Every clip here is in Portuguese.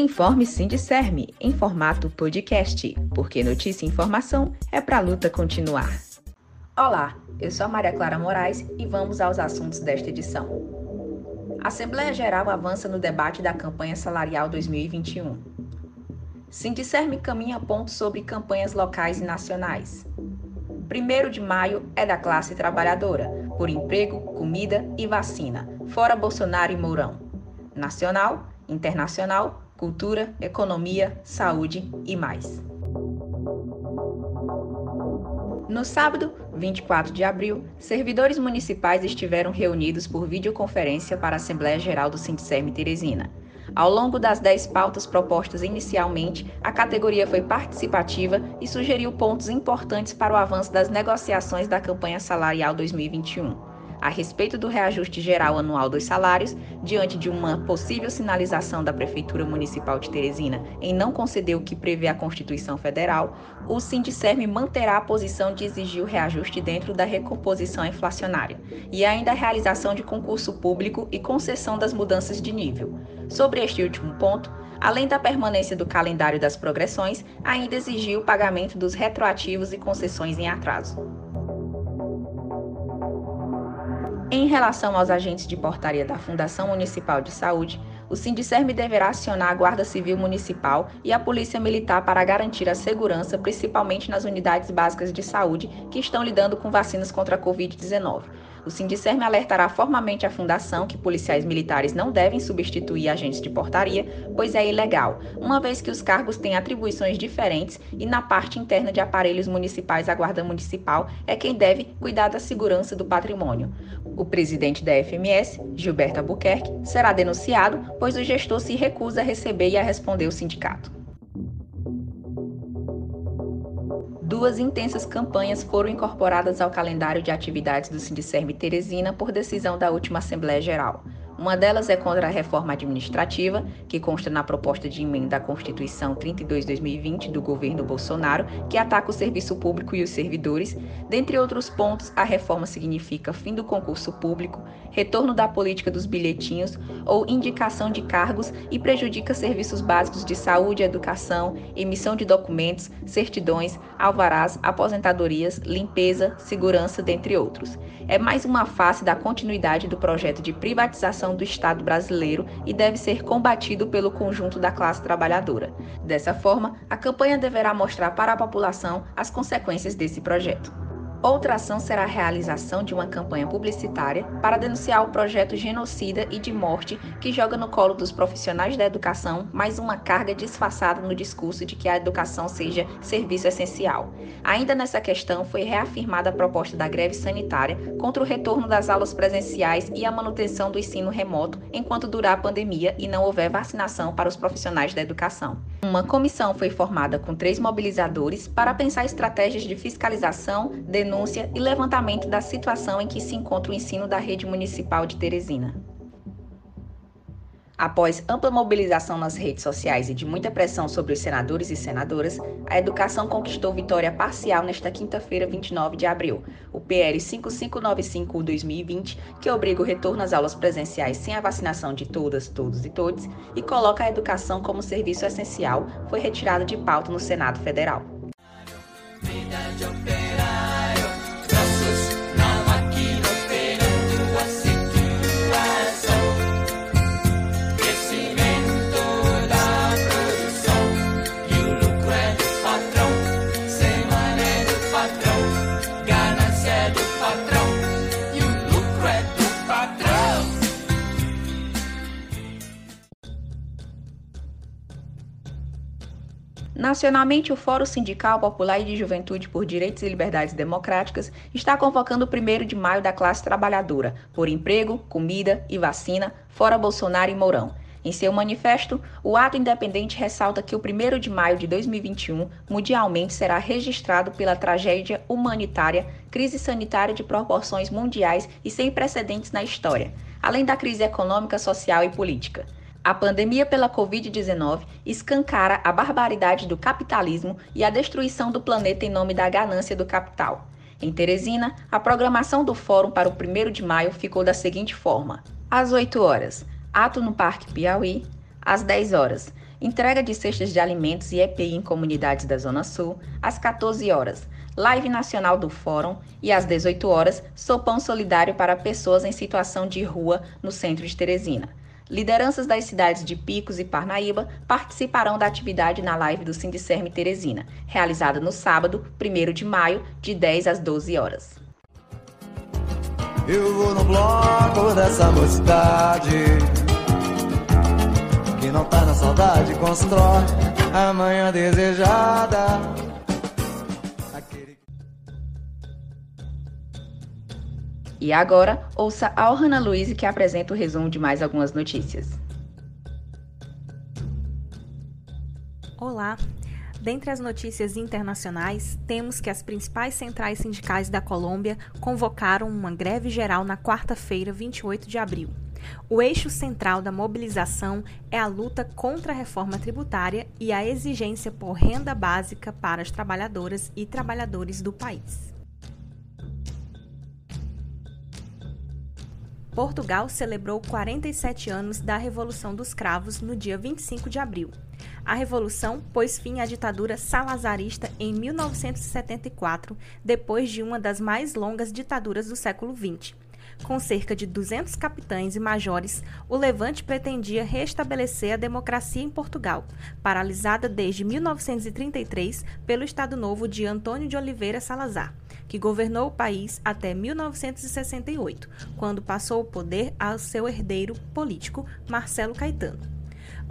Informe Sindicerme em formato podcast, porque notícia e informação é para a luta continuar. Olá, eu sou a Maria Clara Moraes e vamos aos assuntos desta edição. A Assembleia Geral avança no debate da campanha salarial 2021. Sindicerme caminha pontos sobre campanhas locais e nacionais. 1 de maio é da classe trabalhadora, por emprego, comida e vacina, fora Bolsonaro e Mourão. Nacional, internacional, cultura, economia, saúde e mais. No sábado, 24 de abril, servidores municipais estiveram reunidos por videoconferência para a Assembleia Geral do Sindicerme Teresina. Ao longo das 10 pautas propostas inicialmente, a categoria foi participativa e sugeriu pontos importantes para o avanço das negociações da campanha salarial 2021 a respeito do reajuste geral anual dos salários, diante de uma possível sinalização da Prefeitura Municipal de Teresina em não conceder o que prevê a Constituição Federal, o Sindicerme manterá a posição de exigir o reajuste dentro da recomposição inflacionária e ainda a realização de concurso público e concessão das mudanças de nível. Sobre este último ponto, além da permanência do calendário das progressões, ainda exigiu o pagamento dos retroativos e concessões em atraso. Em relação aos agentes de portaria da Fundação Municipal de Saúde, o Sindicerme deverá acionar a Guarda Civil Municipal e a Polícia Militar para garantir a segurança, principalmente nas unidades básicas de saúde que estão lidando com vacinas contra a Covid-19. O Sindicerme alertará formalmente a Fundação que policiais militares não devem substituir agentes de portaria, pois é ilegal, uma vez que os cargos têm atribuições diferentes e na parte interna de aparelhos municipais a Guarda Municipal é quem deve cuidar da segurança do patrimônio. O presidente da FMS, Gilberto Albuquerque, será denunciado, pois o gestor se recusa a receber e a responder o sindicato. Duas intensas campanhas foram incorporadas ao calendário de atividades do Sindicerme Teresina por decisão da última Assembleia Geral. Uma delas é contra a reforma administrativa, que consta na proposta de emenda à Constituição 32-2020 do governo Bolsonaro, que ataca o serviço público e os servidores. Dentre outros pontos, a reforma significa fim do concurso público, retorno da política dos bilhetinhos ou indicação de cargos e prejudica serviços básicos de saúde, educação, emissão de documentos, certidões, alvarás, aposentadorias, limpeza, segurança, dentre outros. É mais uma face da continuidade do projeto de privatização do Estado brasileiro e deve ser combatido pelo conjunto da classe trabalhadora. Dessa forma, a campanha deverá mostrar para a população as consequências desse projeto. Outra ação será a realização de uma campanha publicitária para denunciar o projeto genocida e de morte que joga no colo dos profissionais da educação mais uma carga disfarçada no discurso de que a educação seja serviço essencial. Ainda nessa questão, foi reafirmada a proposta da greve sanitária contra o retorno das aulas presenciais e a manutenção do ensino remoto enquanto durar a pandemia e não houver vacinação para os profissionais da educação. Uma comissão foi formada com três mobilizadores para pensar estratégias de fiscalização, denúncia denúncia e levantamento da situação em que se encontra o ensino da rede municipal de Teresina. Após ampla mobilização nas redes sociais e de muita pressão sobre os senadores e senadoras, a educação conquistou vitória parcial nesta quinta-feira, 29 de abril. O PL 5595-2020, que obriga o retorno às aulas presenciais sem a vacinação de todas, todos e todes e coloca a educação como serviço essencial, foi retirado de pauta no Senado Federal. Nacionalmente, o Fórum Sindical Popular e de Juventude por Direitos e Liberdades Democráticas está convocando o 1 de maio da classe trabalhadora por emprego, comida e vacina, fora Bolsonaro e Mourão. Em seu manifesto, o ato independente ressalta que o 1 de maio de 2021 mundialmente será registrado pela tragédia humanitária, crise sanitária de proporções mundiais e sem precedentes na história, além da crise econômica, social e política. A pandemia pela Covid-19 escancara a barbaridade do capitalismo e a destruição do planeta em nome da ganância do capital. Em Teresina, a programação do fórum para o 1 de maio ficou da seguinte forma: às 8 horas, ato no Parque Piauí, às 10 horas, Entrega de cestas de alimentos e EPI em comunidades da Zona Sul, às 14 horas. Live nacional do Fórum e às 18 horas, sopão solidário para pessoas em situação de rua no centro de Teresina. Lideranças das cidades de Picos e Parnaíba participarão da atividade na live do Sindicerme Teresina, realizada no sábado, 1 de maio, de 10 às 12 horas. Eu vou no bloco dessa mocidade Que não tá na saudade, constrói a manhã desejada E agora, ouça a Ohana Luiz que apresenta o resumo de mais algumas notícias. Olá! Dentre as notícias internacionais, temos que as principais centrais sindicais da Colômbia convocaram uma greve geral na quarta-feira, 28 de abril. O eixo central da mobilização é a luta contra a reforma tributária e a exigência por renda básica para as trabalhadoras e trabalhadores do país. Portugal celebrou 47 anos da Revolução dos Cravos no dia 25 de abril. A revolução pôs fim à ditadura salazarista em 1974, depois de uma das mais longas ditaduras do século XX. Com cerca de 200 capitães e majores, o Levante pretendia restabelecer a democracia em Portugal, paralisada desde 1933 pelo Estado Novo de Antônio de Oliveira Salazar, que governou o país até 1968, quando passou o poder ao seu herdeiro político, Marcelo Caetano.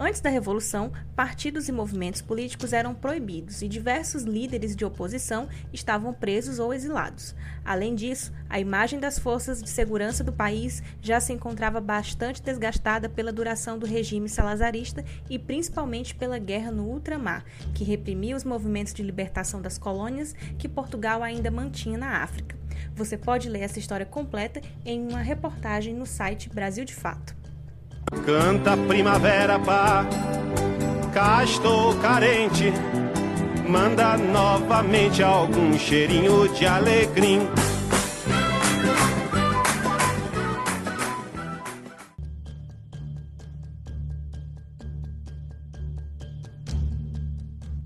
Antes da Revolução, partidos e movimentos políticos eram proibidos e diversos líderes de oposição estavam presos ou exilados. Além disso, a imagem das forças de segurança do país já se encontrava bastante desgastada pela duração do regime salazarista e principalmente pela guerra no ultramar, que reprimia os movimentos de libertação das colônias que Portugal ainda mantinha na África. Você pode ler essa história completa em uma reportagem no site Brasil de Fato. Canta primavera, pá, cá estou carente. Manda novamente algum cheirinho de alegria.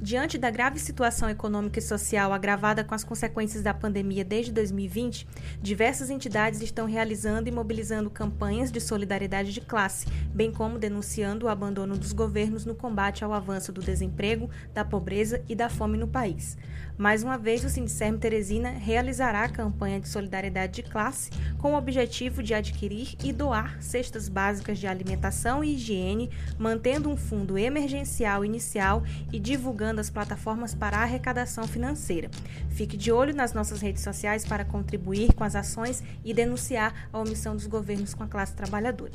Diante da grave situação econômica e social agravada com as consequências da pandemia desde 2020, diversas entidades estão realizando e mobilizando campanhas de solidariedade de classe, bem como denunciando o abandono dos governos no combate ao avanço do desemprego, da pobreza e da fome no país. Mais uma vez, o Sindicerme Teresina realizará a campanha de solidariedade de classe com o objetivo de adquirir e doar cestas básicas de alimentação e higiene, mantendo um fundo emergencial inicial e divulgando as plataformas para arrecadação financeira. Fique de olho nas nossas redes sociais para contribuir com as ações e denunciar a omissão dos governos com a classe trabalhadora.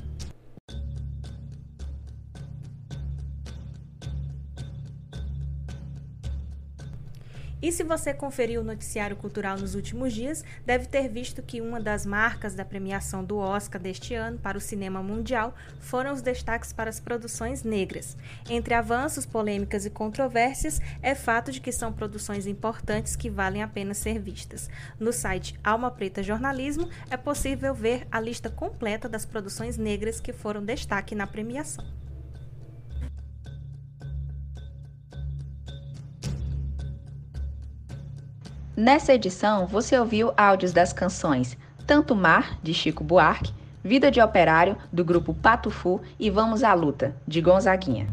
E se você conferiu o noticiário cultural nos últimos dias, deve ter visto que uma das marcas da premiação do Oscar deste ano para o cinema mundial foram os destaques para as produções negras. Entre avanços, polêmicas e controvérsias, é fato de que são produções importantes que valem a pena ser vistas. No site Alma Preta Jornalismo é possível ver a lista completa das produções negras que foram destaque na premiação. Nessa edição, você ouviu áudios das canções Tanto Mar, de Chico Buarque, Vida de Operário, do grupo Patufu e Vamos à Luta, de Gonzaguinha.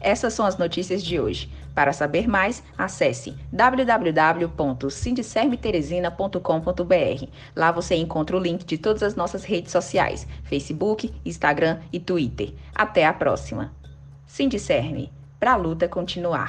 Essas são as notícias de hoje. Para saber mais, acesse www.sindicermeteresina.com.br. Lá você encontra o link de todas as nossas redes sociais: Facebook, Instagram e Twitter. Até a próxima. Sindicerme para a luta continuar.